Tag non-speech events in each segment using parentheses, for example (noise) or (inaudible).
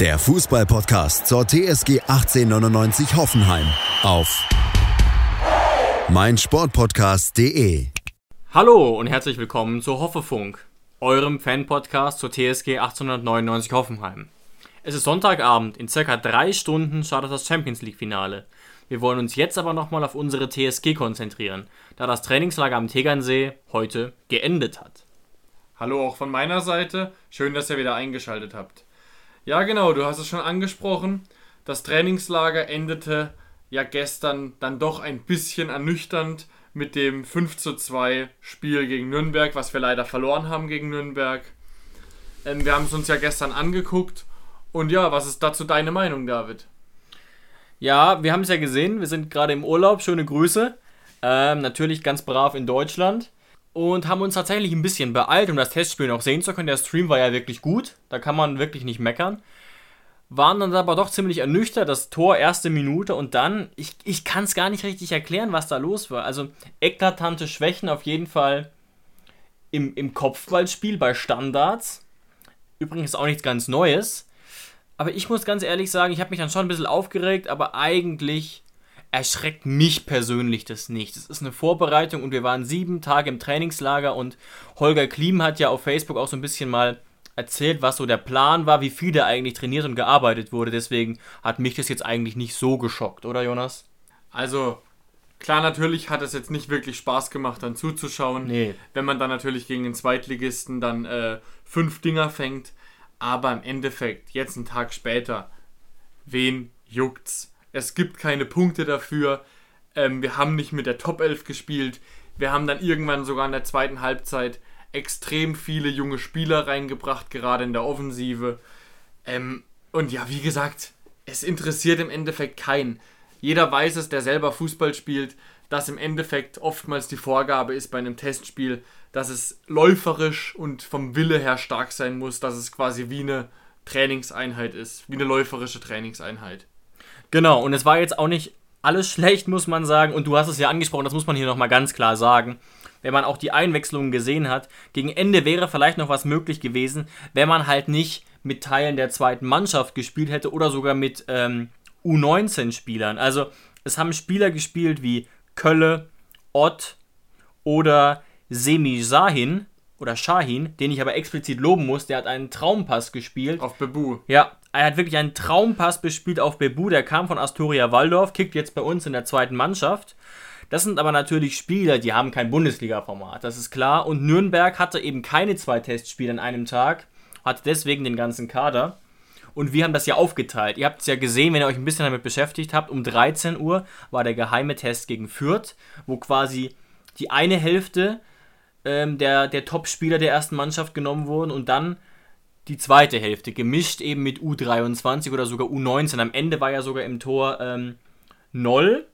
der Fußballpodcast zur TSG 1899 Hoffenheim auf meinsportpodcast.de. Hallo und herzlich willkommen zu Hoffefunk, eurem Fan-Podcast zur TSG 1899 Hoffenheim. Es ist Sonntagabend, in circa drei Stunden startet das Champions League-Finale. Wir wollen uns jetzt aber nochmal auf unsere TSG konzentrieren, da das Trainingslager am Tegernsee heute geendet hat. Hallo auch von meiner Seite, schön, dass ihr wieder eingeschaltet habt. Ja, genau, du hast es schon angesprochen. Das Trainingslager endete ja gestern dann doch ein bisschen ernüchternd mit dem 5 zu 2 Spiel gegen Nürnberg, was wir leider verloren haben gegen Nürnberg. Ähm, wir haben es uns ja gestern angeguckt. Und ja, was ist dazu deine Meinung, David? Ja, wir haben es ja gesehen, wir sind gerade im Urlaub, schöne Grüße. Ähm, natürlich ganz brav in Deutschland. Und haben uns tatsächlich ein bisschen beeilt, um das Testspiel noch sehen zu können. Der Stream war ja wirklich gut, da kann man wirklich nicht meckern waren dann aber doch ziemlich ernüchtert. Das Tor erste Minute und dann, ich, ich kann es gar nicht richtig erklären, was da los war. Also eklatante Schwächen auf jeden Fall im, im Kopfballspiel bei Standards. Übrigens auch nichts ganz Neues. Aber ich muss ganz ehrlich sagen, ich habe mich dann schon ein bisschen aufgeregt, aber eigentlich erschreckt mich persönlich das nicht. Es ist eine Vorbereitung und wir waren sieben Tage im Trainingslager und Holger Klim hat ja auf Facebook auch so ein bisschen mal erzählt, was so der Plan war, wie viel da eigentlich trainiert und gearbeitet wurde. Deswegen hat mich das jetzt eigentlich nicht so geschockt, oder Jonas? Also, klar, natürlich hat es jetzt nicht wirklich Spaß gemacht, dann zuzuschauen. Nee. Wenn man dann natürlich gegen den Zweitligisten dann äh, fünf Dinger fängt. Aber im Endeffekt, jetzt einen Tag später, wen juckt's? Es gibt keine Punkte dafür. Ähm, wir haben nicht mit der Top 11 gespielt. Wir haben dann irgendwann sogar in der zweiten Halbzeit extrem viele junge Spieler reingebracht, gerade in der Offensive. Ähm, und ja, wie gesagt, es interessiert im Endeffekt keinen. Jeder weiß es, der selber Fußball spielt, dass im Endeffekt oftmals die Vorgabe ist bei einem Testspiel, dass es läuferisch und vom Wille her stark sein muss, dass es quasi wie eine Trainingseinheit ist, wie eine läuferische Trainingseinheit. Genau, und es war jetzt auch nicht alles schlecht, muss man sagen. Und du hast es ja angesprochen, das muss man hier nochmal ganz klar sagen wenn man auch die Einwechslungen gesehen hat. Gegen Ende wäre vielleicht noch was möglich gewesen, wenn man halt nicht mit Teilen der zweiten Mannschaft gespielt hätte oder sogar mit ähm, U19-Spielern. Also es haben Spieler gespielt wie Kölle, Ott oder Semi Sahin oder Shahin, den ich aber explizit loben muss, der hat einen Traumpass gespielt. Auf Bebu. Ja, er hat wirklich einen Traumpass bespielt auf Bebu, der kam von Astoria Waldorf, kickt jetzt bei uns in der zweiten Mannschaft. Das sind aber natürlich Spieler, die haben kein Bundesliga-Format, das ist klar. Und Nürnberg hatte eben keine zwei Testspiele an einem Tag, hatte deswegen den ganzen Kader. Und wir haben das ja aufgeteilt. Ihr habt es ja gesehen, wenn ihr euch ein bisschen damit beschäftigt habt. Um 13 Uhr war der geheime Test gegen Fürth, wo quasi die eine Hälfte ähm, der, der Top-Spieler der ersten Mannschaft genommen wurden und dann die zweite Hälfte, gemischt eben mit U23 oder sogar U19. Am Ende war ja sogar im Tor ähm, 0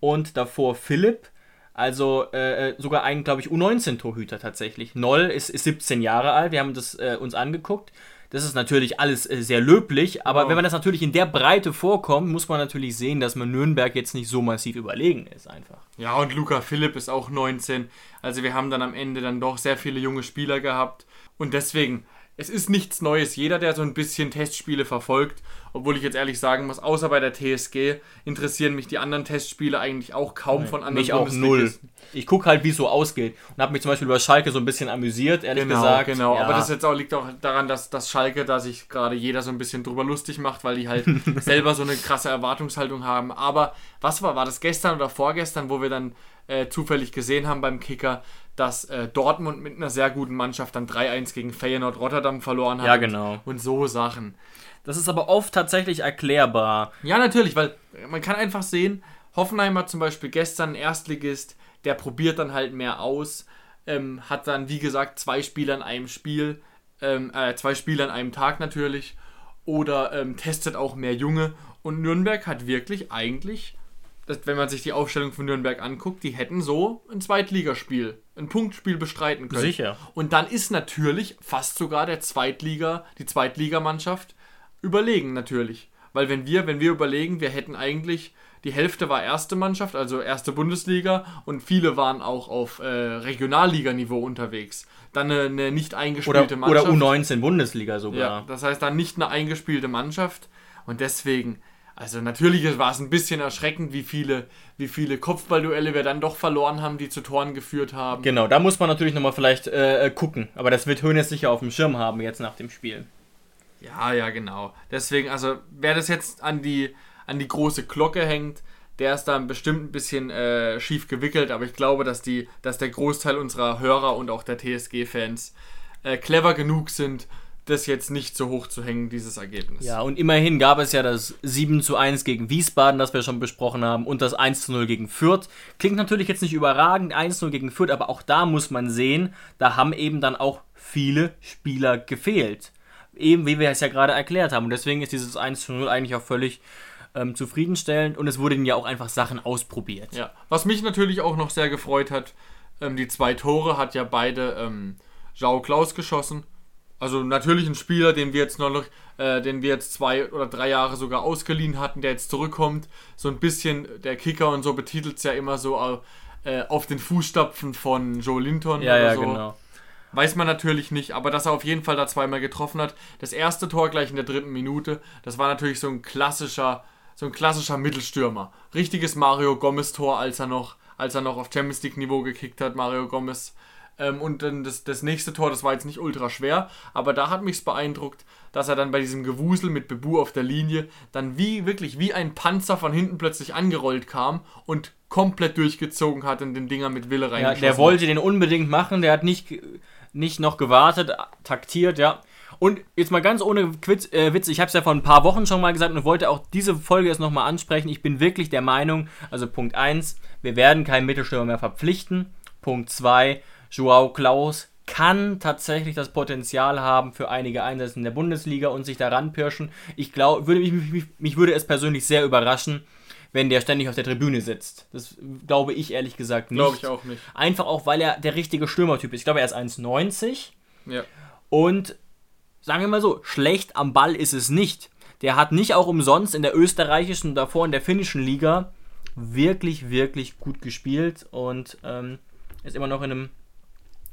und davor Philipp. Also äh, äh sogar ein, glaube ich, U19-Torhüter tatsächlich. Noll ist, ist 17 Jahre alt. Wir haben das äh, uns angeguckt. Das ist natürlich alles äh, sehr löblich, aber wow. wenn man das natürlich in der Breite vorkommt, muss man natürlich sehen, dass man Nürnberg jetzt nicht so massiv überlegen ist einfach. Ja, und Luca Philipp ist auch 19. Also wir haben dann am Ende dann doch sehr viele junge Spieler gehabt. Und deswegen, es ist nichts Neues. Jeder, der so ein bisschen Testspiele verfolgt, obwohl ich jetzt ehrlich sagen muss, außer bei der TSG interessieren mich die anderen Testspiele eigentlich auch kaum Nein, von anderen Mich auch null. Ich gucke halt, wie es so ausgeht und habe mich zum Beispiel über Schalke so ein bisschen amüsiert, ehrlich genau, gesagt. Genau, ja. aber das jetzt auch, liegt auch daran, dass, dass Schalke, da sich gerade jeder so ein bisschen drüber lustig macht, weil die halt (laughs) selber so eine krasse Erwartungshaltung haben. Aber was war, war das gestern oder vorgestern, wo wir dann äh, zufällig gesehen haben beim Kicker, dass äh, Dortmund mit einer sehr guten Mannschaft dann 3-1 gegen Feyenoord Rotterdam verloren hat. Ja, genau. Und, so Sachen. Das ist aber oft tatsächlich erklärbar. Ja, natürlich, weil man kann einfach sehen, Hoffenheim hat zum Beispiel gestern einen Erstligist, der probiert dann halt mehr aus, ähm, hat dann, wie gesagt, zwei Spiele an einem Spiel, ähm, äh, zwei Spiele an einem Tag natürlich oder ähm, testet auch mehr Junge. Und Nürnberg hat wirklich eigentlich, das, wenn man sich die Aufstellung von Nürnberg anguckt, die hätten so ein Zweitligaspiel, ein Punktspiel bestreiten können. Sicher. Und dann ist natürlich fast sogar der Zweitliga, die Zweitligamannschaft überlegen natürlich. Weil wenn wir, wenn wir überlegen, wir hätten eigentlich, die Hälfte war erste Mannschaft, also erste Bundesliga und viele waren auch auf äh, Regionalliganiveau unterwegs. Dann eine, eine nicht Oder, eingespielte oder Mannschaft. U19 Bundesliga sogar. Ja, das heißt dann nicht eine eingespielte Mannschaft. Und deswegen, also natürlich war es ein bisschen erschreckend, wie viele, wie viele Kopfballduelle wir dann doch verloren haben, die zu Toren geführt haben. Genau, da muss man natürlich nochmal vielleicht äh, äh, gucken. Aber das wird Hönes sicher auf dem Schirm haben jetzt nach dem Spiel. Ja, ja, genau. Deswegen, also wer das jetzt an die, an die große Glocke hängt, der ist dann bestimmt ein bisschen äh, schief gewickelt, aber ich glaube, dass, die, dass der Großteil unserer Hörer und auch der TSG-Fans äh, clever genug sind, das jetzt nicht so hoch zu hängen, dieses Ergebnis. Ja, und immerhin gab es ja das 7 zu 1 gegen Wiesbaden, das wir schon besprochen haben, und das 1 zu 0 gegen Fürth. Klingt natürlich jetzt nicht überragend, 1 zu 0 gegen Fürth, aber auch da muss man sehen, da haben eben dann auch viele Spieler gefehlt. Eben wie wir es ja gerade erklärt haben. Und deswegen ist dieses 1 zu 0 eigentlich auch völlig ähm, zufriedenstellend und es wurden ja auch einfach Sachen ausprobiert. Ja, was mich natürlich auch noch sehr gefreut hat, ähm, die zwei Tore hat ja beide ähm, Jao Klaus geschossen. Also natürlich ein Spieler, den wir jetzt noch, äh, den wir jetzt zwei oder drei Jahre sogar ausgeliehen hatten, der jetzt zurückkommt. So ein bisschen der Kicker und so betitelt es ja immer so äh, auf den Fußstapfen von Joe Linton Ja, oder ja, so. genau. Weiß man natürlich nicht, aber dass er auf jeden Fall da zweimal getroffen hat. Das erste Tor gleich in der dritten Minute, das war natürlich so ein klassischer, so ein klassischer Mittelstürmer. Richtiges Mario Gomez-Tor, als er noch, als er noch auf Champions League-Niveau gekickt hat, Mario Gomez. Ähm, und dann das, das nächste Tor, das war jetzt nicht ultra schwer, aber da hat mich's beeindruckt, dass er dann bei diesem Gewusel mit Bebu auf der Linie dann wie wirklich wie ein Panzer von hinten plötzlich angerollt kam und komplett durchgezogen hat und den Dinger mit Wille Ja, reingeschossen der wollte den unbedingt machen, der hat nicht, nicht noch gewartet, taktiert, ja. Und jetzt mal ganz ohne Quiz, äh, Witz, ich habe es ja vor ein paar Wochen schon mal gesagt und wollte auch diese Folge jetzt nochmal ansprechen. Ich bin wirklich der Meinung, also Punkt 1, wir werden keinen Mittelstürmer mehr verpflichten. Punkt 2, Joao Klaus kann tatsächlich das Potenzial haben für einige Einsätze in der Bundesliga und sich daran pirschen. Ich glaube, würde mich, mich, mich würde es persönlich sehr überraschen, wenn der ständig auf der Tribüne sitzt. Das glaube ich ehrlich gesagt nicht. Glaube ich auch nicht. Einfach auch, weil er der richtige Stürmertyp ist. Ich glaube, er ist 1,90 Ja. und sagen wir mal so, schlecht am Ball ist es nicht. Der hat nicht auch umsonst in der österreichischen und davor in der finnischen Liga wirklich, wirklich gut gespielt und ähm, ist immer noch in einem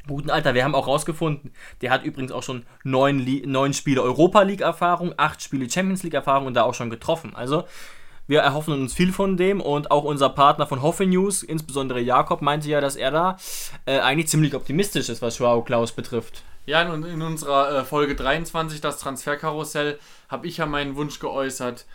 guten Alter. Wir haben auch rausgefunden, der hat übrigens auch schon neun, neun Spiele Europa League Erfahrung, acht Spiele Champions League Erfahrung und da auch schon getroffen. Also wir erhoffen uns viel von dem und auch unser Partner von Hoffe News, insbesondere Jakob, meinte ja, dass er da äh, eigentlich ziemlich optimistisch ist, was Joao Klaus betrifft. Ja, in, in unserer äh, Folge 23, das Transferkarussell, habe ich ja meinen Wunsch geäußert,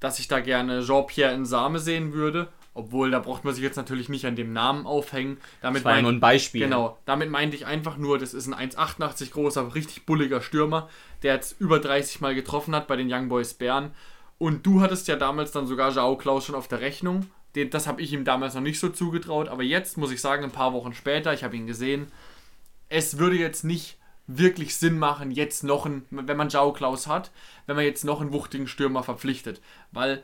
dass ich da gerne Jean-Pierre Insame sehen würde. Obwohl, da braucht man sich jetzt natürlich nicht an dem Namen aufhängen. Damit Das war mein- nur ein Beispiel. Genau, damit meinte ich einfach nur, das ist ein 1,88 großer, richtig bulliger Stürmer, der jetzt über 30 Mal getroffen hat bei den Young Boys Bern. Und du hattest ja damals dann sogar Jao Klaus schon auf der Rechnung. Den, das habe ich ihm damals noch nicht so zugetraut. Aber jetzt muss ich sagen, ein paar Wochen später, ich habe ihn gesehen, es würde jetzt nicht wirklich Sinn machen, jetzt noch einen, wenn man Jao Klaus hat, wenn man jetzt noch einen wuchtigen Stürmer verpflichtet. Weil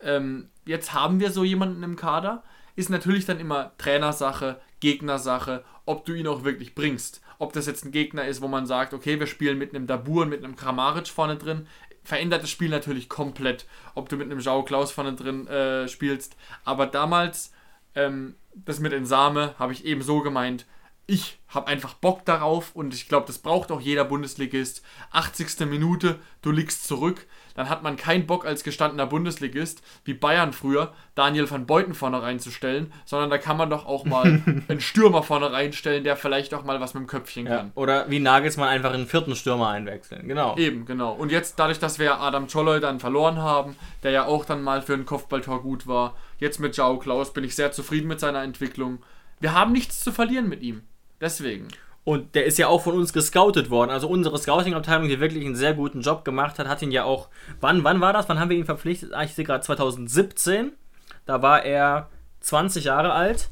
ähm, jetzt haben wir so jemanden im Kader. Ist natürlich dann immer Trainersache, Gegnersache, ob du ihn auch wirklich bringst. Ob das jetzt ein Gegner ist, wo man sagt, okay, wir spielen mit einem Dabur und mit einem Kramaric vorne drin, verändert das Spiel natürlich komplett, ob du mit einem Jao Klaus vorne drin äh, spielst. Aber damals, ähm, das mit Insame, habe ich eben so gemeint, ich habe einfach Bock darauf und ich glaube, das braucht auch jeder Bundesligist. 80. Minute, du liegst zurück, dann hat man keinen Bock als gestandener Bundesligist, wie Bayern früher, Daniel van Beuten vorne reinzustellen, sondern da kann man doch auch mal (laughs) einen Stürmer vorne reinstellen, der vielleicht auch mal was mit dem Köpfchen Ja. kann. Oder wie Nagelsmann einfach einen vierten Stürmer einwechseln. Genau. Eben, genau. Und jetzt, dadurch, dass wir Adam Czolloy dann verloren haben, der ja auch dann mal für ein Kopfballtor gut war, jetzt mit Jao Klaus bin ich sehr zufrieden mit seiner Entwicklung. Wir haben nichts zu verlieren mit ihm. Deswegen. Und der ist ja auch von uns gescoutet worden. Also unsere Scouting-Abteilung, die wirklich einen sehr guten Job gemacht hat, hat ihn ja auch. Wann, wann war das? Wann haben wir ihn verpflichtet? Ah, ich sehe gerade 2017. Da war er 20 Jahre alt.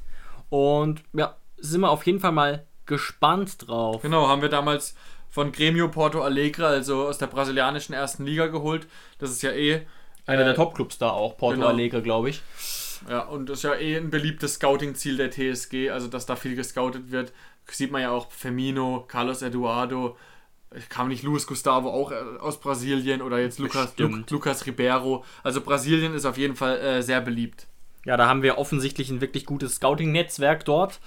Und ja, sind wir auf jeden Fall mal gespannt drauf. Genau, haben wir damals von Grêmio Porto Alegre, also aus der brasilianischen ersten Liga geholt. Das ist ja eh Einer äh, der Top-Clubs da auch, Porto genau. Alegre, glaube ich. Ja, und das ist ja eh ein beliebtes Scouting-Ziel der TSG, also dass da viel gescoutet wird. Sieht man ja auch Firmino, Carlos Eduardo, kam nicht Luis Gustavo auch äh, aus Brasilien oder jetzt Lucas, Lu. Lucas Ribeiro. Also Brasilien ist auf jeden Fall äh, sehr beliebt. Ja, da haben wir offensichtlich ein wirklich gutes Scouting-Netzwerk dort.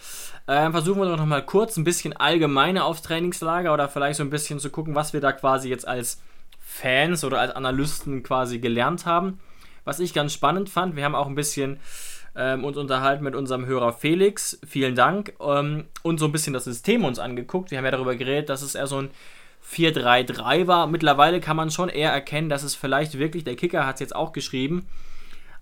Ähm, versuchen wir doch noch mal kurz ein bisschen allgemeiner aufs Trainingslager oder vielleicht so ein bisschen zu gucken, was wir da quasi jetzt als Fans oder als Analysten quasi gelernt haben. Was ich ganz spannend fand, wir haben auch ein bisschen ähm, uns unterhalten mit unserem Hörer Felix, vielen Dank, ähm, und so ein bisschen das System uns angeguckt. Wir haben ja darüber geredet, dass es eher so ein 4-3-3 war. Mittlerweile kann man schon eher erkennen, dass es vielleicht wirklich, der Kicker hat es jetzt auch geschrieben,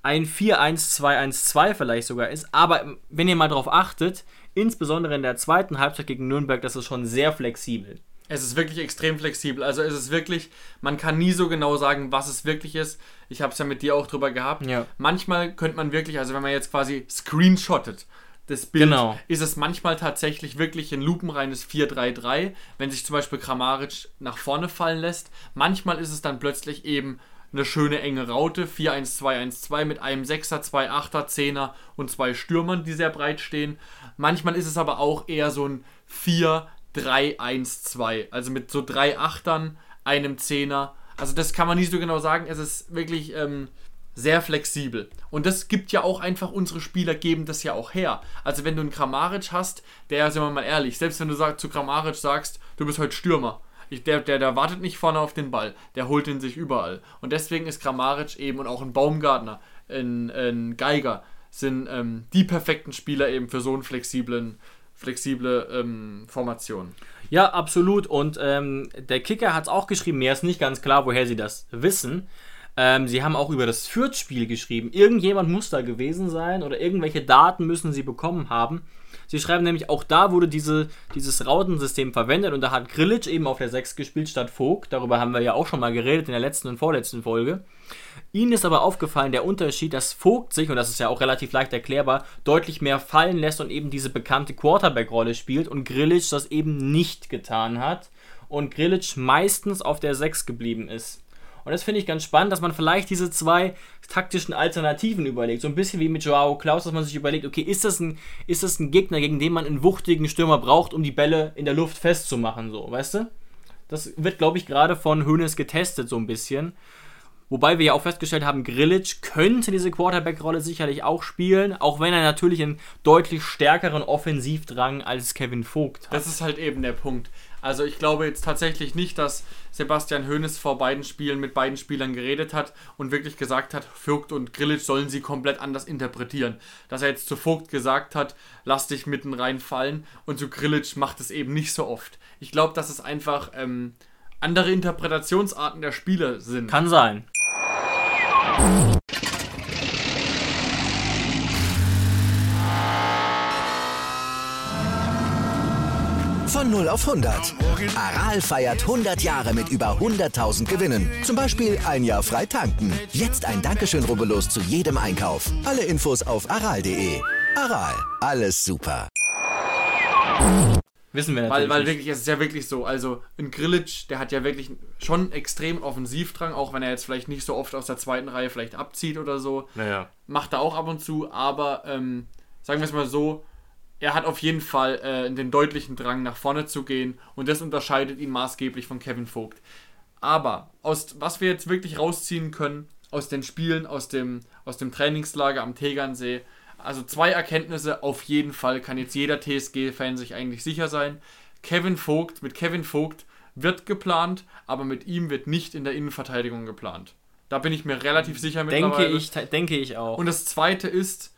ein 4-1-2-1-2 vielleicht sogar ist. Aber wenn ihr mal darauf achtet, insbesondere in der zweiten Halbzeit gegen Nürnberg, das ist schon sehr flexibel. Es ist wirklich extrem flexibel. Also es ist wirklich, man kann nie so genau sagen, was es wirklich ist. Ich habe es ja mit dir auch drüber gehabt. Ja. Manchmal könnte man wirklich, also wenn man jetzt quasi screenshottet, das Bild, Genau. ist es manchmal tatsächlich wirklich ein lupenreines 4-3-3, wenn sich zum Beispiel Kramaric nach vorne fallen lässt. Manchmal ist es dann plötzlich eben eine schöne enge Raute, 4-1-2-1-2 mit einem 6er, 2 8er, 10er und zwei Stürmern, die sehr breit stehen. Manchmal ist es aber auch eher so ein 4-3-1-2, also mit so drei Achtern, einem Zehner. Also das kann man nicht so genau sagen. Es ist wirklich ähm, sehr flexibel. Und das gibt ja auch einfach, unsere Spieler geben das ja auch her. Also wenn du einen Kramaric hast, der, sind wir mal ehrlich, selbst wenn du sag, zu Kramaric sagst, du bist heute Stürmer, ich, der, der, der wartet nicht vorne auf den Ball, der holt ihn sich überall. Und deswegen ist Kramaric eben und auch ein Baumgartner, ein, ein Geiger, sind ähm, die perfekten Spieler eben für so einen flexiblen, flexible ähm, Formation. Ja, absolut. Und ähm, der Kicker hat es auch geschrieben. Mir ist nicht ganz klar, woher sie das wissen. Ähm, sie haben auch über das Fürth-Spiel geschrieben. Irgendjemand muss da gewesen sein oder irgendwelche Daten müssen sie bekommen haben. Sie schreiben nämlich, auch da wurde diese, dieses Rautensystem verwendet und da hat Grillitsch eben auf der 6 gespielt statt Vogt. Darüber haben wir ja auch schon mal geredet in der letzten und vorletzten Folge. Ihnen ist aber aufgefallen der Unterschied, dass Vogt sich, und das ist ja auch relativ leicht erklärbar, deutlich mehr fallen lässt und eben diese bekannte Quarterback-Rolle spielt und Grillitsch das eben nicht getan hat und Grillitsch meistens auf der 6 geblieben ist. Und das finde ich ganz spannend, dass man vielleicht diese zwei taktischen Alternativen überlegt. So ein bisschen wie mit Joao Klaus, dass man sich überlegt, okay, ist das ein, ist das ein Gegner, gegen den man einen wuchtigen Stürmer braucht, um die Bälle in der Luft festzumachen, so, weißt du? Das wird, glaube ich, gerade von Hoeneß getestet, so ein bisschen. Wobei wir ja auch festgestellt haben, Grillitsch könnte diese Quarterback-Rolle sicherlich auch spielen, auch wenn er natürlich einen deutlich stärkeren Offensivdrang als Kevin Vogt hat. Das ist halt eben der Punkt. Also ich glaube jetzt tatsächlich nicht, dass Sebastian Hoeneß vor beiden Spielen mit beiden Spielern geredet hat und wirklich gesagt hat, Vogt und Grillitsch sollen sie komplett anders interpretieren. Dass er jetzt zu Vogt gesagt hat, lass dich mitten reinfallen und zu Grillitsch macht es eben nicht so oft. Ich glaube, dass es einfach ähm, andere Interpretationsarten der Spieler sind. Kann sein. 0 auf 100. Aral feiert 100 Jahre mit über 100.000 Gewinnen. Zum Beispiel ein Jahr frei tanken. Jetzt ein Dankeschön, rubbellos zu jedem Einkauf. Alle Infos auf aral.de. Aral, alles super. Wissen wir natürlich. Weil, weil wirklich, es ist ja wirklich so. Also, ein Grillitsch, der hat ja wirklich schon extrem Offensivdrang, auch wenn er jetzt vielleicht nicht so oft aus der zweiten Reihe vielleicht abzieht oder so. Naja. Macht er auch ab und zu, aber ähm, sagen wir es mal so, er hat auf jeden Fall äh, den deutlichen Drang, nach vorne zu gehen und das unterscheidet ihn maßgeblich von Kevin Vogt. Aber aus, was wir jetzt wirklich rausziehen können aus den Spielen, aus dem, aus dem Trainingslager am Tegernsee, also zwei Erkenntnisse auf jeden Fall kann jetzt jeder TSG-Fan sich eigentlich sicher sein. Kevin Vogt, mit Kevin Vogt wird geplant, aber mit ihm wird nicht in der Innenverteidigung geplant. Da bin ich mir relativ sicher Denke mittlerweile. ich, denke ich auch. Und das zweite ist,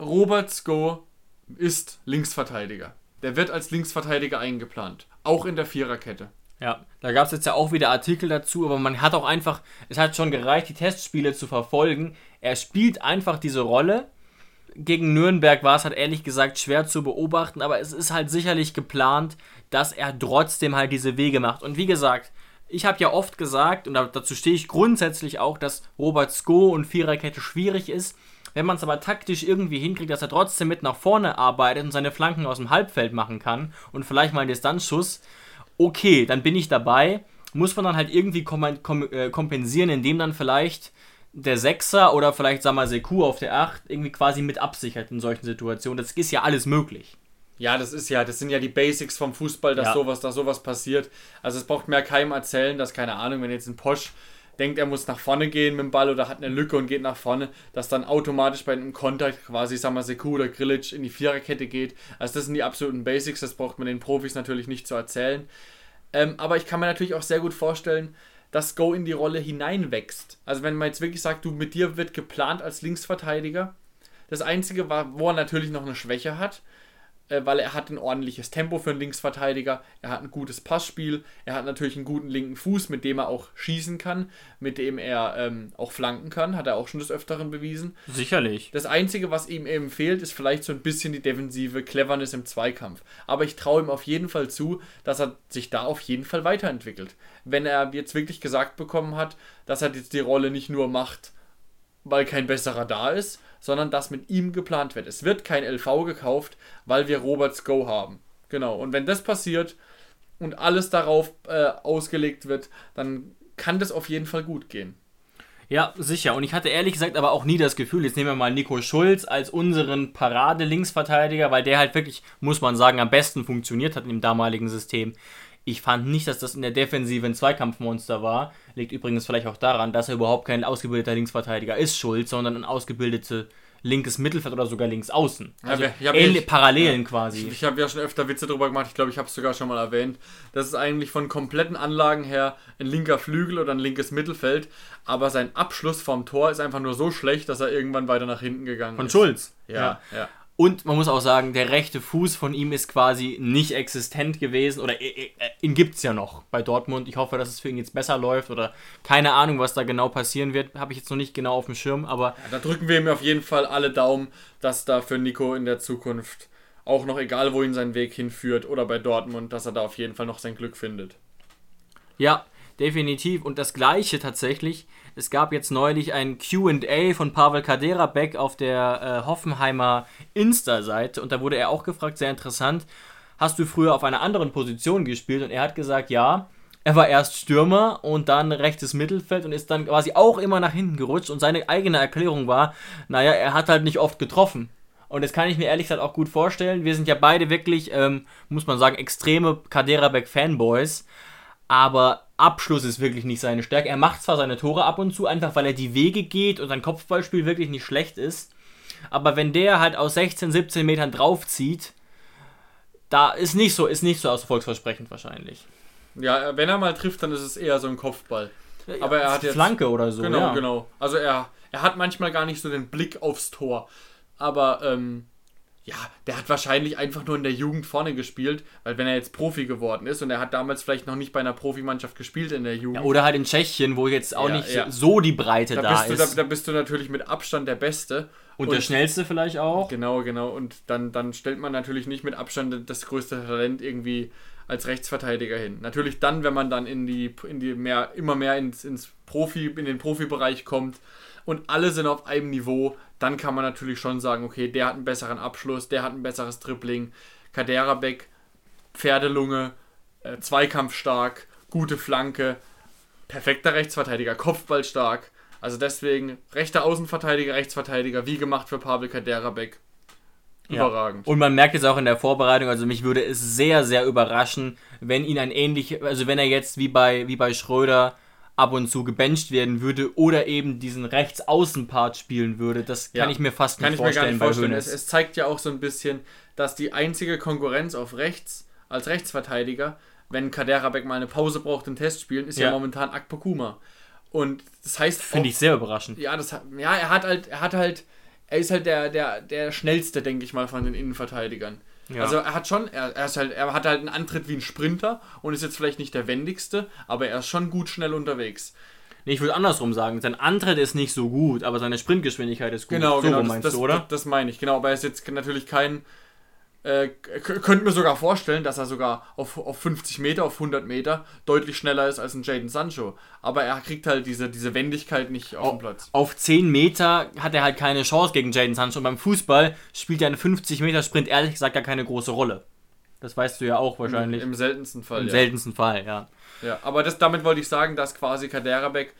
Robert Sko ist Linksverteidiger. Der wird als Linksverteidiger eingeplant. Auch in der Viererkette. Ja, da gab es jetzt ja auch wieder Artikel dazu, aber man hat auch einfach, es hat schon gereicht, die Testspiele zu verfolgen. Er spielt einfach diese Rolle. Gegen Nürnberg war es halt ehrlich gesagt schwer zu beobachten, aber es ist halt sicherlich geplant, dass er trotzdem halt diese Wege macht. Und wie gesagt, ich habe ja oft gesagt, und dazu stehe ich grundsätzlich auch, dass Robert Sko und Viererkette schwierig ist. Wenn man es aber taktisch irgendwie hinkriegt, dass er trotzdem mit nach vorne arbeitet und seine Flanken aus dem Halbfeld machen kann und vielleicht mal einen Distanzschuss okay, dann bin ich dabei. Muss man dann halt irgendwie kom kom äh, kompensieren, indem dann vielleicht der Sechser oder vielleicht, wir mal, Seku auf der 8 irgendwie quasi mit absichert in solchen Situationen. Das ist ja alles möglich. Ja, das ist ja, das sind ja die Basics vom Fußball, dass Ja. sowas, dass sowas passiert. Also es braucht mir keinem erzählen, dass, keine Ahnung, wenn jetzt ein Posch denkt, er muss nach vorne gehen mit dem Ball oder hat eine Lücke und geht nach vorne, dass dann automatisch bei einem Kontakt quasi, sagen wir, Seku oder Grilic in die Viererkette geht. Also das sind die absoluten Basics, das braucht man den Profis natürlich nicht zu erzählen. Ähm, aber ich kann mir natürlich auch sehr gut vorstellen, dass Go in die Rolle hineinwächst. Also wenn man jetzt wirklich sagt, du mit dir wird geplant als Linksverteidiger. Das Einzige, wo er natürlich noch eine Schwäche hat, weil er hat ein ordentliches Tempo für einen Linksverteidiger, er hat ein gutes Passspiel, er hat natürlich einen guten linken Fuß, mit dem er auch schießen kann, mit dem er ähm, auch flanken kann, hat er auch schon des Öfteren bewiesen. Sicherlich. Das Einzige, was ihm eben fehlt, ist vielleicht so ein bisschen die defensive Cleverness im Zweikampf. Aber ich traue ihm auf jeden Fall zu, dass er sich da auf jeden Fall weiterentwickelt. Wenn er jetzt wirklich gesagt bekommen hat, dass er jetzt die Rolle nicht nur macht, weil kein besserer da ist, sondern dass mit ihm geplant wird. Es wird kein LV gekauft, weil wir Roberts Go haben. Genau. Und wenn das passiert und alles darauf äh, ausgelegt wird, dann kann das auf jeden Fall gut gehen. Ja, sicher. Und ich hatte ehrlich gesagt aber auch nie das Gefühl, jetzt nehmen wir mal Nico Schulz als unseren Parade-Linksverteidiger, weil der halt wirklich, muss man sagen, am besten funktioniert hat im damaligen System. Ich fand nicht, dass das in der Defensive ein Zweikampfmonster war. Liegt übrigens vielleicht auch daran, dass er überhaupt kein ausgebildeter Linksverteidiger ist, Schulz, sondern ein ausgebildetes linkes Mittelfeld oder sogar links außen. Also wir- ich Parallelen quasi. Ich habe ja schon öfter Witze drüber gemacht, ich glaube, ich habe es sogar schon mal erwähnt. Das ist eigentlich von kompletten Anlagen her ein linker Flügel oder ein linkes Mittelfeld, aber sein Abschluss vom Tor ist einfach nur so schlecht, dass er irgendwann weiter nach hinten gegangen Von ist. Schulz. Ja, ja. Und man muss auch sagen, der rechte Fuß von ihm ist quasi nicht existent gewesen. Oder äh, äh, ihn gibt es ja noch bei Dortmund. Ich hoffe, dass es für ihn jetzt besser läuft. Oder keine Ahnung, was da genau passieren wird. Habe ich jetzt noch nicht genau auf dem Schirm. Aber Da drücken wir ihm auf jeden Fall alle Daumen, dass da für Nico in der Zukunft auch noch, egal wohin sein Weg hinführt oder bei Dortmund, dass er da auf jeden Fall noch sein Glück findet. ja, definitiv. Und das Gleiche tatsächlich. Es gab jetzt neulich ein QA von Pavel Kaderabek auf der äh, Hoffenheimer Insta-Seite. Und da wurde er auch gefragt, sehr interessant. Hast du früher auf einer anderen Position gespielt? Und er hat gesagt, ja. Er war erst Stürmer und dann rechtes Mittelfeld und ist dann quasi auch immer nach hinten gerutscht. Und seine eigene Erklärung war, naja, er hat halt nicht oft getroffen. Und das kann ich mir ehrlich gesagt auch gut vorstellen. Wir sind ja beide wirklich, ähm, muss man sagen, extreme Kaderabek-Fanboys. Aber Abschluss ist wirklich nicht seine Stärke. Er macht zwar seine Tore ab und zu, einfach weil er die Wege geht und sein Kopfballspiel wirklich nicht schlecht ist. Aber wenn der halt aus 16, 17 Metern draufzieht, da ist nicht so, ist nicht so erfolgsversprechend wahrscheinlich. Ja, wenn er mal trifft, dann ist es eher so ein Kopfball. Aber er hat jetzt. Flanke oder so. Genau, ja. genau. Also er, er hat manchmal gar nicht so den Blick aufs Tor. Aber ähm, ja, der hat wahrscheinlich einfach nur in der Jugend vorne gespielt, weil wenn er jetzt Profi geworden ist und er hat damals vielleicht noch nicht bei einer Profimannschaft gespielt in der Jugend, Oder halt in Tschechien, wo jetzt auch Ja, nicht ja. so die Breite da, da, bist du, da, ist. da bist du natürlich mit Abstand der Beste. und, der schnellste vielleicht auch. Genau, genau. Und dann, dann stellt man natürlich nicht mit Abstand das größte Talent irgendwie als Rechtsverteidiger hin. Natürlich dann, wenn man dann in die, in die mehr, immer mehr ins, ins Profi, in den Profibereich kommt und alle sind auf einem Niveau, dann kann man natürlich schon sagen, okay, der hat einen besseren Abschluss, der hat ein besseres Dribbling. Kaderabek, Pferdelunge, äh, Zweikampfstark, gute Flanke, perfekter Rechtsverteidiger, Kopfball stark. Also deswegen rechter Außenverteidiger, Rechtsverteidiger, wie gemacht für Pavel Kaderabek. Ja. Überragend. Und man merkt jetzt auch in der Vorbereitung, also mich würde es sehr, sehr überraschen, wenn ihn ein ähnlich, also wenn er jetzt wie bei, wie bei Schröder ab und zu gebencht werden würde oder eben diesen Rechtsaußenpart spielen würde. Das kann Ja. ich mir fast Kann nicht ich mir gar vorstellen nicht vorstellen. Es, es zeigt ja auch so ein bisschen, dass die einzige Konkurrenz auf rechts als Rechtsverteidiger, wenn Kaderabek mal eine Pause braucht im Testspielen, ist ja, Ja. momentan Akpokuma. Und das heißt, Finde ich sehr überraschend. ja, das ja, er hat halt, er hat halt, er ist halt der, der, der schnellste, denke ich mal, von den Innenverteidigern. Ja. Also er hat schon, er, er ist halt, er hat halt einen Antritt wie ein Sprinter und ist jetzt vielleicht nicht der wendigste, aber er ist schon gut schnell unterwegs. Nee, ich würde andersrum sagen, sein Antritt ist nicht so gut, aber seine Sprintgeschwindigkeit ist gut. Genau, so genau, das, meinst das, du, oder? Das, das meine ich, genau. Aber er ist jetzt natürlich kein. Äh, könnte mir sogar vorstellen, dass er sogar auf, auf 50 Meter, auf 100 Meter deutlich schneller ist als ein Jaden Sancho. Aber er kriegt halt diese, diese Wendigkeit nicht auf den Platz. Auf 10 Meter hat er halt keine Chance gegen Jaden Sancho. Und beim Fußball spielt ja ein 50 Meter Sprint ehrlich gesagt gar keine große Rolle. Das weißt du ja auch wahrscheinlich. Im seltensten Fall. Im ja. seltensten Fall, ja. Ja, aber das, damit wollte ich sagen, dass quasi Kaderabek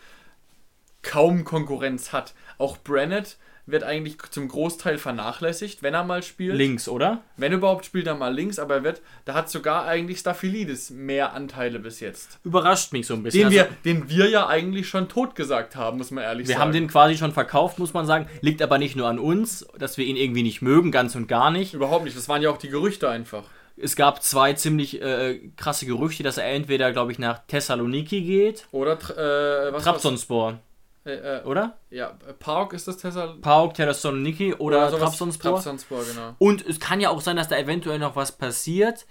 kaum Konkurrenz hat. Auch Brennett wird eigentlich zum Großteil vernachlässigt, wenn er mal spielt. Links, oder? Wenn überhaupt spielt er mal links, aber er wird, da hat sogar eigentlich Staphylidis mehr Anteile bis jetzt. Überrascht mich so ein bisschen. Den, wir, Also, den wir ja eigentlich schon tot gesagt haben, muss man ehrlich wir sagen. haben den quasi schon verkauft, muss man sagen. Liegt aber nicht nur an uns, dass wir ihn irgendwie nicht mögen, ganz und gar nicht. Überhaupt nicht, das waren ja auch die Gerüchte einfach. Es gab zwei ziemlich äh, krasse Gerüchte, dass er entweder, glaube ich, nach Thessaloniki geht. Oder äh, was Trabzonspor, Äh, äh, oder? ja, Park ist das Tesla Pauk, Thessaloniki oder, sowas. Trabzonspor. Trabzonspor, genau. Und es kann ja auch sein, dass da eventuell noch was passiert.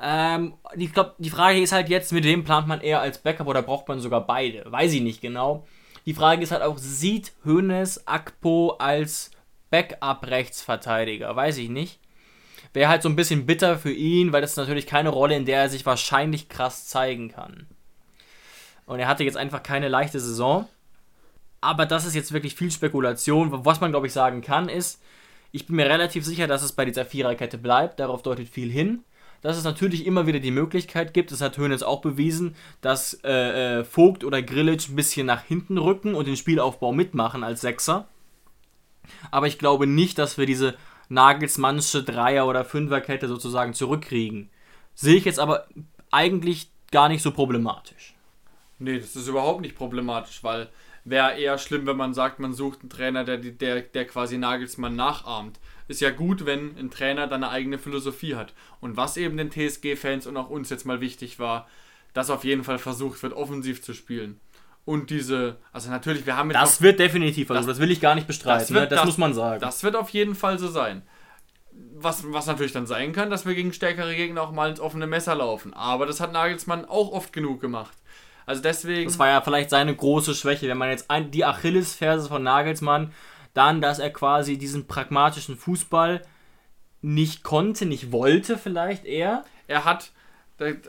Ähm, ich glaube, die Frage ist halt jetzt, mit wem plant man eher als Backup oder braucht man sogar beide? Weiß ich nicht genau. Die Frage ist halt auch, sieht Hönes Akpo als Backup-Rechtsverteidiger? Weiß ich nicht. Wäre halt so ein bisschen bitter für ihn, weil das ist natürlich keine Rolle, in der er sich wahrscheinlich krass zeigen kann. Und er hatte jetzt einfach keine leichte Saison. Aber das ist jetzt wirklich viel Spekulation. Was man, glaube ich, sagen kann, ist, ich bin mir relativ sicher, dass es bei dieser Viererkette bleibt. Darauf deutet viel hin. Dass es natürlich immer wieder die Möglichkeit gibt, das hat Hönes auch bewiesen, dass äh, äh, Vogt oder Grillitsch ein bisschen nach hinten rücken und den Spielaufbau mitmachen als Sechser. Aber ich glaube nicht, dass wir diese Nagelsmannsche Dreier- oder Fünferkette sozusagen zurückkriegen. Sehe ich jetzt aber eigentlich gar nicht so problematisch. Nee, das ist überhaupt nicht problematisch, weil wäre eher schlimm, wenn man sagt, man sucht einen Trainer, der, der, der quasi Nagelsmann nachahmt. Ist ja gut, wenn ein Trainer dann eine eigene Philosophie hat. Und was eben den TSG-Fans und auch uns jetzt mal wichtig war, dass auf jeden Fall versucht wird, offensiv zu spielen. Und diese, also natürlich, wir haben jetzt Das noch- wird definitiv, also das, das- will ich gar nicht bestreiten. Das, wird- ne? das, das- muss man sagen. Das wird auf jeden Fall so sein. Was, was natürlich dann sein kann, dass wir gegen stärkere Gegner auch mal ins offene Messer laufen. Aber das hat Nagelsmann auch oft genug gemacht. Also deswegen. Das war ja vielleicht seine große Schwäche, wenn man jetzt ein, die Achillesferse von Nagelsmann, dann, dass er quasi diesen pragmatischen Fußball nicht konnte, nicht wollte vielleicht eher. er hat,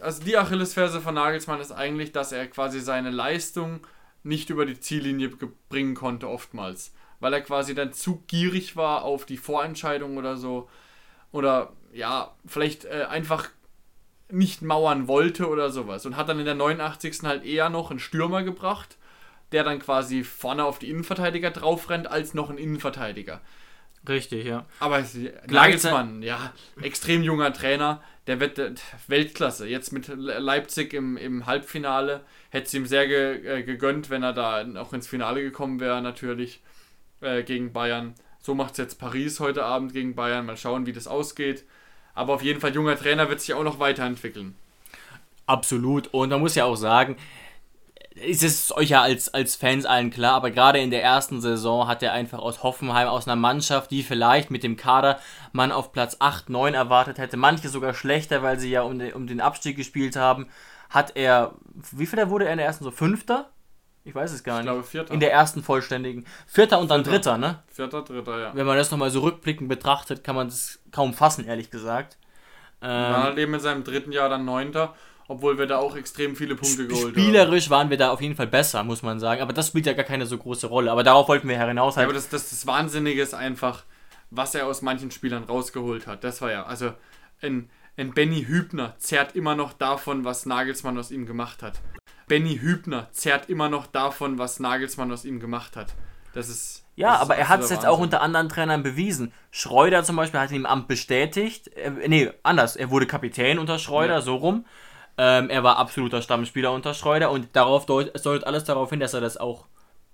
also die Achillesferse von Nagelsmann ist eigentlich, dass er quasi seine Leistung nicht über die Ziellinie ge- bringen konnte oftmals, weil er quasi dann zu gierig war auf die Vorentscheidung oder so oder ja, vielleicht äh, einfach nicht mauern wollte oder sowas und hat dann in der 89. halt eher noch einen Stürmer gebracht, der dann quasi vorne auf die Innenverteidiger draufrennt, als noch ein Innenverteidiger. Richtig, ja. Aber Nagelsmann, ja, extrem junger Trainer, der wird Weltklasse. Jetzt mit Le- Leipzig im, im Halbfinale hätte es ihm sehr ge, äh, gegönnt, wenn er da auch ins Finale gekommen wäre, natürlich äh, gegen Bayern. So macht es jetzt Paris heute Abend gegen Bayern. Mal schauen, wie das ausgeht. Aber auf jeden Fall, junger Trainer wird sich auch noch weiterentwickeln. Absolut. Und man muss ja auch sagen, es ist euch ja als, als Fans allen klar, aber gerade in der ersten Saison hat er einfach aus Hoffenheim, aus einer Mannschaft, die vielleicht mit dem Kader man auf Platz 8, 9 erwartet hätte, manche sogar schlechter, weil sie ja um den, um den Abstieg gespielt haben, hat er, wie viel wurde er in der ersten so? Fünfter? Ich weiß es gar Ich nicht. glaube, Vierter. In der ersten vollständigen. Vierter und dann Dritter, ne? Vierter, Dritter, ja. Wenn man das nochmal so rückblickend betrachtet, kann man das kaum fassen, ehrlich gesagt. Dann halt eben in seinem dritten Jahr dann Neunter, obwohl wir da auch extrem viele Punkte geholt haben. Spielerisch waren wir da auf jeden Fall besser, muss man sagen. Aber das spielt ja gar keine so große Rolle. Aber darauf wollten wir hinaus Ja, halt. aber das, das, das Wahnsinnige ist einfach, was er aus manchen Spielern rausgeholt hat. Das war ja, also ein, ein Benny Hübner zerrt immer noch davon, was Nagelsmann aus ihm gemacht hat. Benny Hübner zerrt immer noch davon, was Nagelsmann aus ihm gemacht hat. Das ist. ja, das ist aber er hat es jetzt auch unter anderen Trainern bewiesen. Schreuder zum Beispiel hat ihn im Amt bestätigt. Äh, nee, anders. Er wurde Kapitän unter Schreuder, Ja. so rum. Ähm, er war absoluter Stammspieler unter Schreuder und darauf deut es deutet alles darauf hin, dass er das auch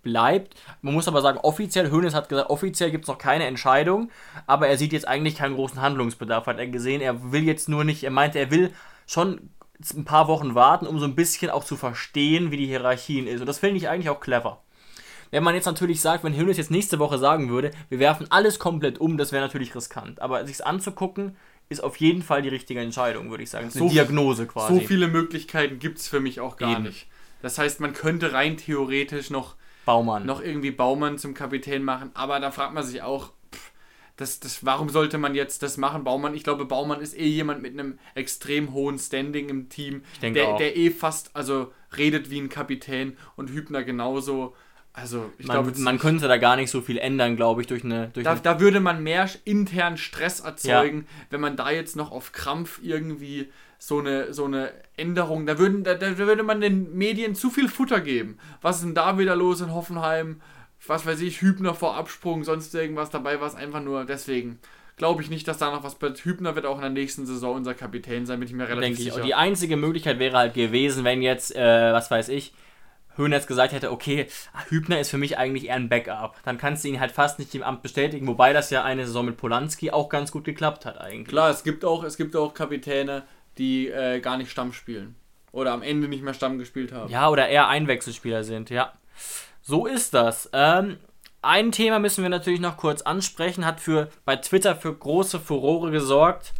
bleibt. Man muss aber sagen, offiziell, Hönes hat gesagt, offiziell gibt es noch keine Entscheidung, aber er sieht jetzt eigentlich keinen großen Handlungsbedarf, hat er gesehen. Er will jetzt nur nicht, er meinte, er will schon ein paar Wochen warten, um so ein bisschen auch zu verstehen, wie die Hierarchien ist. Und das finde ich eigentlich auch clever. Wenn man jetzt natürlich sagt, wenn Hönes jetzt nächste Woche sagen würde, wir werfen alles komplett um, das wäre natürlich riskant. Aber sich's anzugucken, ist auf jeden Fall die richtige Entscheidung, würde ich sagen. Eine So- Diagnose quasi. So viele Möglichkeiten gibt es für mich auch gar Eben. nicht. Das heißt, man könnte rein theoretisch noch Baumann. noch irgendwie Baumann zum Kapitän machen, aber da fragt man sich auch, das, das, warum sollte man jetzt das machen? Baumann, ich glaube, Baumann ist eh jemand mit einem extrem hohen Standing im Team, denke der, auch. der eh fast, also redet wie ein Kapitän und Hübner genauso. Also, ich Man, glaube, man könnte da gar nicht so viel ändern, glaube ich, durch eine. Durch da, eine da würde man mehr internen Stress erzeugen, wenn man da jetzt noch auf Krampf irgendwie so eine, so eine Änderung, da, würden, da, da würde man den Medien zu viel Futter geben. Was ist denn da wieder los in Hoffenheim? Was weiß ich, Hübner vor Absprung, sonst irgendwas dabei war es einfach nur deswegen. Glaube ich nicht, dass da noch was passiert. Hübner wird auch in der nächsten Saison unser Kapitän sein, bin ich mir relativ denke ich. sicher. Und die einzige Möglichkeit wäre halt gewesen, wenn jetzt, äh, was weiß ich, Höhner gesagt hätte, okay, Hübner ist für mich eigentlich eher ein Backup. Dann kannst du ihn halt fast nicht im Amt bestätigen, wobei das ja eine Saison mit Polanski auch ganz gut geklappt hat eigentlich. Klar, es gibt auch, es gibt auch Kapitäne, die äh, gar nicht Stamm spielen. Oder am Ende nicht mehr Stamm gespielt haben. Ja, oder eher Einwechselspieler sind, ja. So ist das. Ähm, ein Thema müssen wir natürlich noch kurz ansprechen, hat für bei Twitter für große Furore gesorgt.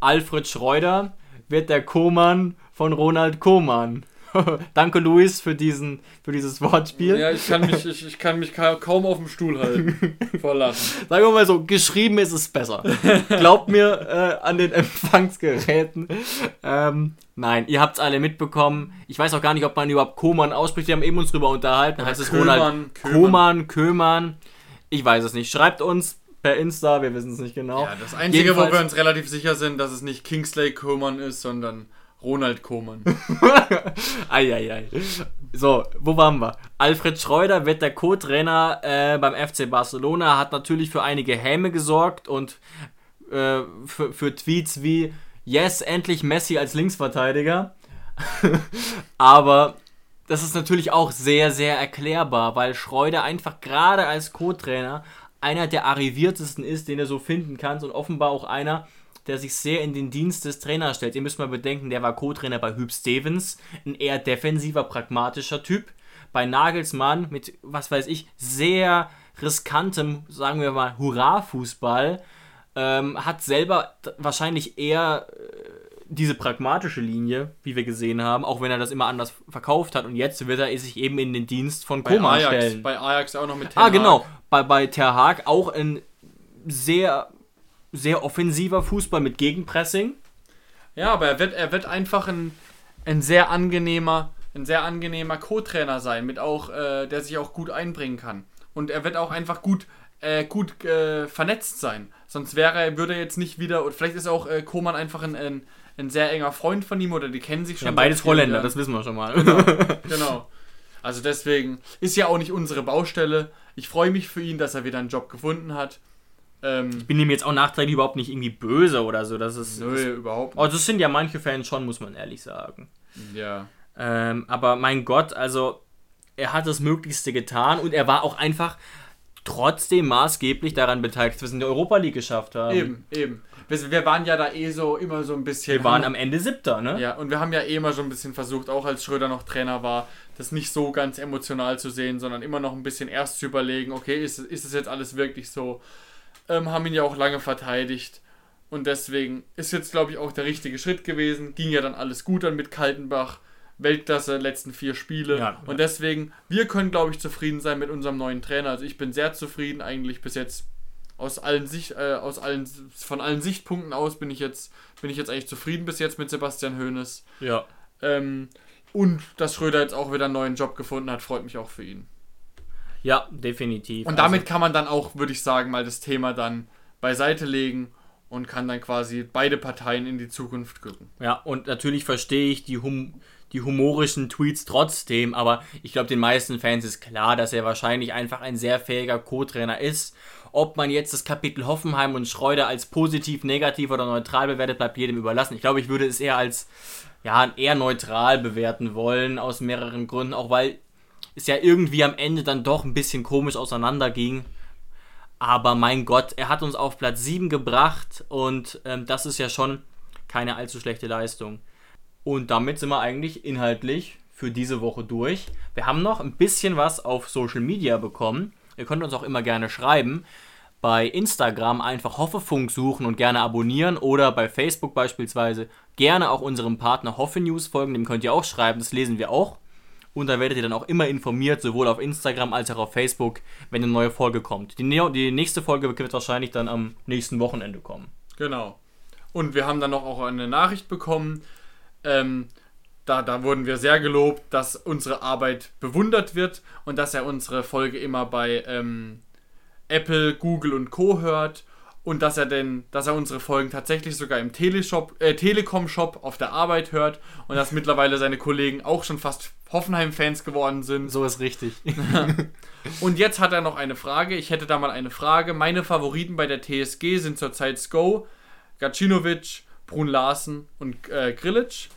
Alfred Schreuder wird der Co-Mann von Ronald Koeman. (laughs) Danke, Luis, für, diesen, für dieses Wortspiel. Ja, ich kann mich, ich, ich kann mich ka- kaum auf dem Stuhl halten. (laughs) Vor Lachen. Sagen wir mal so, geschrieben ist es besser. Glaubt mir äh, an den Empfangsgeräten. Ähm, nein, ihr habt es alle mitbekommen. Ich weiß auch gar nicht, ob man überhaupt Koman ausspricht. Wir haben eben uns drüber unterhalten. heißt es Köman, Ronald Köman. Koman, Köman. Ich weiß es nicht. Schreibt uns per Insta, wir wissen es nicht genau. Ja, das Einzige, wo Jedenfalls- wir uns relativ sicher sind, dass es nicht Kingsley Coman ist, sondern Ronald Koman. Eieiei. (laughs) So, wo waren wir? Alfred Schreuder wird der Co-Trainer äh, beim FC Barcelona, hat natürlich für einige Häme gesorgt und äh, für, Tweets wie Yes, endlich Messi als Linksverteidiger. (laughs) Aber das ist natürlich auch sehr, sehr erklärbar, weil Schreuder einfach gerade als Co-Trainer einer der arriviertesten ist, den du so finden kannst und offenbar auch einer, der sich sehr in den Dienst des Trainers stellt. Ihr müsst mal bedenken, der war Co-Trainer bei Hüb Stevens, ein eher defensiver, pragmatischer Typ. Bei Nagelsmann mit, was weiß ich, sehr riskantem, sagen wir mal, Hurra-Fußball, ähm, hat selber wahrscheinlich eher äh, diese pragmatische Linie, wie wir gesehen haben, auch wenn er das immer anders verkauft hat. Und jetzt wird er sich eben in den Dienst von Bei Ajax, stellen. bei Ajax auch noch mit Ah, Hag. genau. Bei, bei Ter Haag auch ein sehr, sehr offensiver Fußball mit Gegenpressing. Ja, aber er wird, er wird einfach ein, ein sehr angenehmer, ein sehr angenehmer Co-Trainer sein, mit auch, äh, der sich auch gut einbringen kann. Und er wird auch einfach gut, äh, gut äh, vernetzt sein. Sonst wäre er, würde er jetzt nicht wieder, und vielleicht ist auch äh, Koman einfach ein, ein, ein sehr enger Freund von ihm oder die kennen sich schon. Ja, beides Holländer, das wissen wir schon mal. (laughs) Genau. Also deswegen ist ja auch nicht unsere Baustelle. Ich freue mich für ihn, dass er wieder einen Job gefunden hat. Ähm, Ich bin ihm jetzt auch nachträglich überhaupt nicht irgendwie böse oder so. Das ist. nö, überhaupt Oh, das sind ja manche Fans schon, muss man ehrlich sagen. nicht. Ja. Ähm, aber mein Gott, also er hat das Möglichste getan und er war auch einfach trotzdem maßgeblich daran beteiligt, dass wir es in der Europa League geschafft haben. Eben, eben. Wir, wir waren ja da eh so immer so ein bisschen. Wir waren am Ende Siebter, ne? Ja, und wir haben ja eh immer so ein bisschen versucht, auch als Schröder noch Trainer war, das nicht so ganz emotional zu sehen, sondern immer noch ein bisschen erst zu überlegen, okay, ist, ist es jetzt alles wirklich so? Ähm, haben ihn ja auch lange verteidigt. Und deswegen ist jetzt, glaube ich, auch der richtige Schritt gewesen. Ging ja dann alles gut dann mit Kaltenbach. Weltklasse, letzten vier Spiele. Ja, und deswegen, wir können, glaube ich, zufrieden sein mit unserem neuen Trainer. Also ich bin sehr zufrieden eigentlich bis jetzt. Aus allen Sicht, äh, aus allen, von allen Sichtpunkten aus bin ich jetzt, bin ich jetzt eigentlich zufrieden bis jetzt mit Sebastian Hoeneß. ja. Ähm, und dass Schröder jetzt auch wieder einen neuen Job gefunden hat, freut mich auch für ihn. Ja, definitiv. Und damit kann man dann auch, würde ich sagen, mal das Thema dann beiseite legen und kann dann quasi beide Parteien in die Zukunft gucken. Ja, und natürlich verstehe ich die, hum die humorischen Tweets trotzdem, aber ich glaube, den meisten Fans ist klar, dass er wahrscheinlich einfach ein sehr fähiger Co-Trainer ist. Ob man jetzt das Kapitel Hoffenheim und Schreuder als positiv, negativ oder neutral bewertet, bleibt jedem überlassen. Ich glaube, ich würde es eher als ja, eher neutral bewerten wollen, aus mehreren Gründen, auch weil es ja irgendwie am Ende dann doch ein bisschen komisch auseinanderging. Aber mein Gott, er hat uns auf Platz 7 gebracht und ähm, das ist ja schon keine allzu schlechte Leistung. Und damit sind wir eigentlich inhaltlich für diese Woche durch. Wir haben noch ein bisschen was auf Social Media bekommen. Ihr könnt uns auch immer gerne schreiben. Bei Instagram einfach Hoffefunk suchen und gerne abonnieren oder bei Facebook beispielsweise gerne auch unserem Partner Hoffe News folgen. Dem könnt ihr auch schreiben, das lesen wir auch. Und da werdet ihr dann auch immer informiert, sowohl auf Instagram als auch auf Facebook, wenn eine neue Folge kommt. Die, nä- die nächste Folge wird wahrscheinlich dann am nächsten Wochenende kommen. Genau. Und wir haben dann noch auch eine Nachricht bekommen, ähm, da, da wurden wir sehr gelobt, dass unsere Arbeit bewundert wird und dass er unsere Folge immer bei ähm, Apple, Google und Co. hört und dass er denn, dass er unsere Folgen tatsächlich sogar im Teleshop, äh, Telekom-Shop auf der Arbeit hört und dass mittlerweile seine Kollegen auch schon fast Hoffenheim-Fans geworden sind. So ist richtig. (laughs) und jetzt hat er noch eine Frage. Ich hätte da mal eine Frage. Meine Favoriten bei der TSG sind zurzeit Sko, Gacinovic, Brun Larsen und äh, Grilic.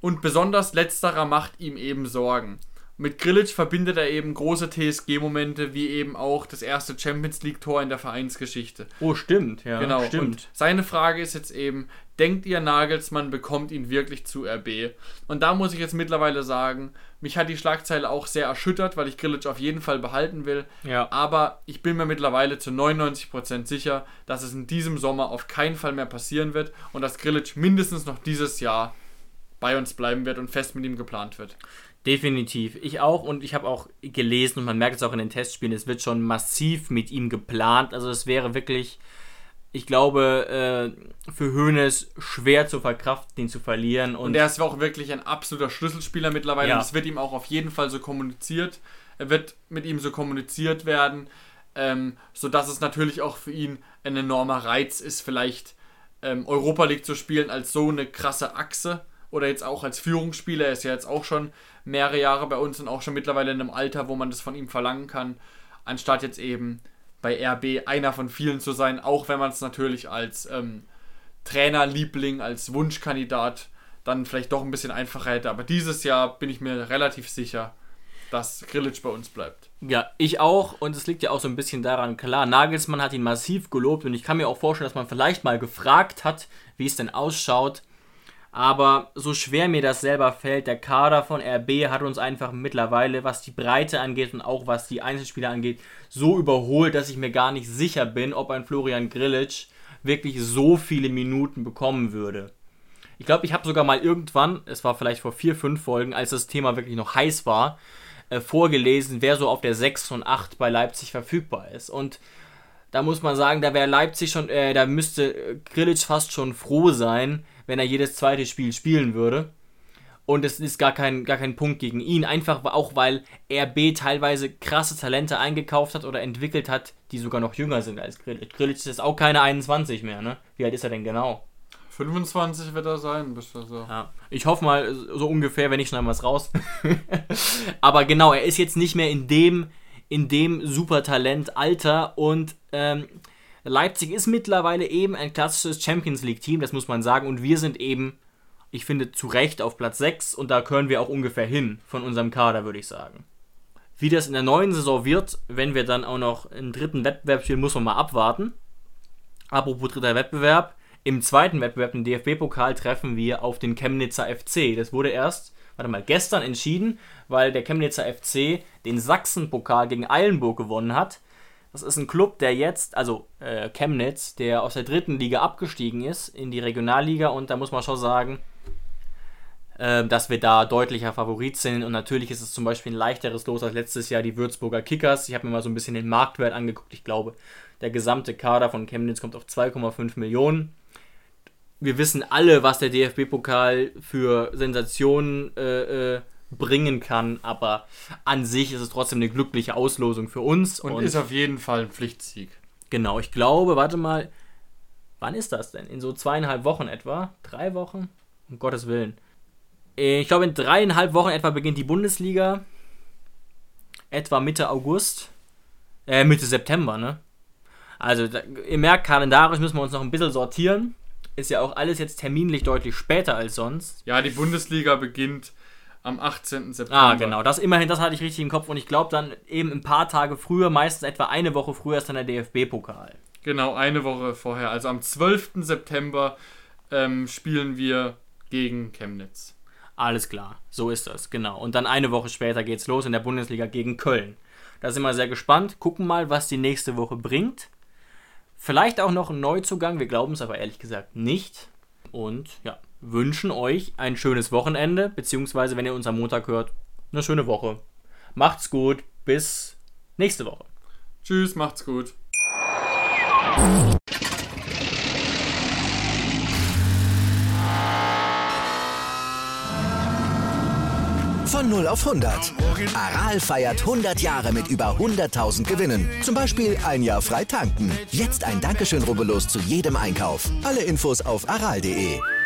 Und besonders letzterer macht ihm eben Sorgen. Mit Grilic verbindet er eben große TSG-Momente, wie eben auch das erste Champions League-Tor in der Vereinsgeschichte. Oh, stimmt, ja. Genau, stimmt. und seine Frage ist jetzt eben, denkt ihr, Nagelsmann bekommt ihn wirklich zu RB? Und da muss ich jetzt mittlerweile sagen, mich hat die Schlagzeile auch sehr erschüttert, weil ich Grilic auf jeden Fall behalten will. Ja. Aber ich bin mir mittlerweile zu 99% sicher, dass es in diesem Sommer auf keinen Fall mehr passieren wird und dass Grilic mindestens noch dieses Jahr bei uns bleiben wird und fest mit ihm geplant wird. Definitiv. Ich auch und ich habe auch gelesen und man merkt es auch in den Testspielen, es wird schon massiv mit ihm geplant. Also es wäre wirklich, ich glaube, äh, für Hoeneß schwer zu verkraften, den zu verlieren. Und, Und er ist auch wirklich ein absoluter Schlüsselspieler mittlerweile Ja. und es wird ihm auch auf jeden Fall so kommuniziert. Er wird mit ihm so kommuniziert werden, ähm, sodass es natürlich auch für ihn ein enormer Reiz ist, vielleicht ähm, Europa League zu spielen als so eine krasse Achse oder jetzt auch als Führungsspieler. Er ist ja jetzt auch schon mehrere Jahre bei uns und auch schon mittlerweile in einem Alter, wo man das von ihm verlangen kann, anstatt jetzt eben bei RB einer von vielen zu sein, auch wenn man es natürlich als ähm, Trainerliebling, als Wunschkandidat dann vielleicht doch ein bisschen einfacher hätte. Aber dieses Jahr bin ich mir relativ sicher, dass Grilic bei uns bleibt. ja, ich auch und es liegt ja auch so ein bisschen daran, klar, Nagelsmann hat ihn massiv gelobt und ich kann mir auch vorstellen, dass man vielleicht mal gefragt hat, wie es denn ausschaut. Aber so schwer mir das selber fällt, der Kader von RB hat uns einfach mittlerweile, was die Breite angeht und auch was die Einzelspieler angeht, so überholt, dass ich mir gar nicht sicher bin, ob ein Florian Grillitsch wirklich so viele Minuten bekommen würde. Ich glaube, ich habe sogar mal irgendwann, es war vielleicht vor vier, fünf Folgen, als das Thema wirklich noch heiß war, äh, vorgelesen, wer so auf der 6 und 8 bei Leipzig verfügbar ist. Und da muss man sagen, da wäre Leipzig schon, äh, da müsste äh, Grillitsch fast schon froh sein, wenn er jedes zweite Spiel spielen würde. Und es ist gar kein, gar kein Punkt gegen ihn. Einfach auch, weil RB teilweise krasse Talente eingekauft hat oder entwickelt hat, die sogar noch jünger sind als Grillitsch. Grillitsch ist auch keine 21 mehr, ne? Wie alt ist er denn genau? 25 wird er sein, bist du so. Ja, ich hoffe mal, so ungefähr, wenn ich schneiden es raus. (laughs) Aber genau, er ist jetzt nicht mehr in dem, in dem Supertalent-Alter und ähm, Leipzig ist mittlerweile eben ein klassisches Champions League-Team, das muss man sagen. Und wir sind eben, ich finde, zu Recht auf Platz 6 und da können wir auch ungefähr hin von unserem Kader, würde ich sagen. Wie das in der neuen Saison wird, wenn wir dann auch noch einen dritten Wettbewerb spielen, muss man mal abwarten. Apropos dritter Wettbewerb, im zweiten Wettbewerb, den DFB-Pokal, treffen wir auf den Chemnitzer FC. Das wurde erst, warte mal, gestern entschieden, weil der Chemnitzer FC den Sachsen-Pokal gegen Eilenburg gewonnen hat. Das ist ein Club, der jetzt, also äh, Chemnitz, der aus der dritten Liga abgestiegen ist in die Regionalliga und da muss man schon sagen, äh, dass wir da deutlicher Favorit sind und natürlich ist es zum Beispiel ein leichteres Los als letztes Jahr die Würzburger Kickers. Ich habe mir mal so ein bisschen den Marktwert angeguckt. Ich glaube, der gesamte Kader von Chemnitz kommt auf 2,5 Millionen. Wir wissen alle, was der DFB-Pokal für Sensationen äh, äh, bringen kann, aber an sich ist es trotzdem eine glückliche Auslosung für uns. Und, ist auf jeden Fall ein Pflichtsieg. Genau, ich glaube, warte mal, wann ist das denn? In so zweieinhalb Wochen etwa? Drei Wochen? Um Gottes Willen. Äh, Ich glaube, in dreieinhalb Wochen etwa beginnt die Bundesliga. Etwa Mitte August. Äh, Mitte September, ne? Also, da, ihr merkt, kalendarisch müssen wir uns noch ein bisschen sortieren. Ist ja auch alles jetzt terminlich deutlich später als sonst. Ja, die Bundesliga beginnt am 18. September. Ah, genau. Das immerhin, das hatte ich richtig im Kopf. Und ich glaube dann eben ein paar Tage früher, meistens etwa eine Woche früher, ist dann der DFB-Pokal. Genau, eine Woche vorher. Also am 12. September ähm, spielen wir gegen Chemnitz. Alles klar, so ist das, genau. Und dann eine Woche später geht's los in der Bundesliga gegen Köln. Da sind wir sehr gespannt. Gucken mal, was die nächste Woche bringt. Vielleicht auch noch ein Neuzugang, wir glauben es aber ehrlich gesagt nicht. Und ja, wünschen euch ein schönes Wochenende, beziehungsweise, wenn ihr uns am Montag hört, eine schöne Woche. Macht's gut, bis nächste Woche. Tschüss, macht's gut. 0 auf 100. Aral feiert 100 Jahre mit über 100.000 Gewinnen. Zum Beispiel ein Jahr frei tanken. Jetzt ein Dankeschön, rubbellos zu jedem Einkauf. Alle Infos auf aral.de.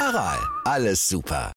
Aral, alles super.